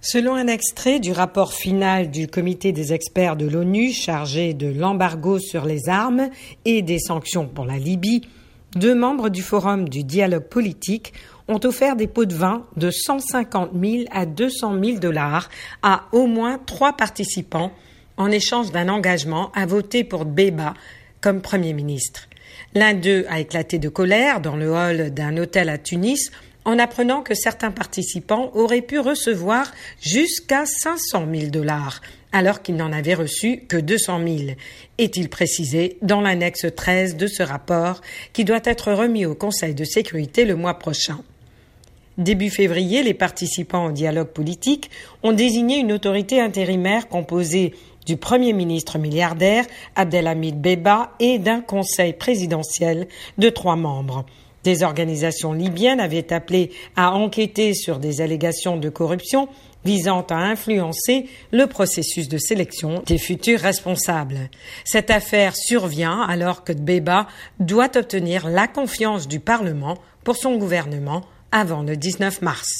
Selon un extrait du rapport final du comité des experts de l'ONU chargé de l'embargo sur les armes et des sanctions pour la Libye, deux membres du Forum du dialogue politique ont offert des pots de vin de 150 000 à 200 000 dollars à au moins trois participants en échange d'un engagement à voter pour Béba comme Premier ministre. L'un d'eux a éclaté de colère dans le hall d'un hôtel à Tunis en apprenant que certains participants auraient pu recevoir jusqu'à 500 000 dollars, alors qu'ils n'en avaient reçu que 200 000, est-il précisé dans l'annexe 13 de ce rapport qui doit être remis au Conseil de sécurité le mois prochain? Début février, les participants au dialogue politique ont désigné une autorité intérimaire composée du Premier ministre milliardaire Abdelhamid Beba et d'un conseil présidentiel de trois membres. Des organisations libyennes avaient appelé à enquêter sur des allégations de corruption visant à influencer le processus de sélection des futurs responsables. Cette affaire survient alors que Beba doit obtenir la confiance du Parlement pour son gouvernement avant le 19 mars.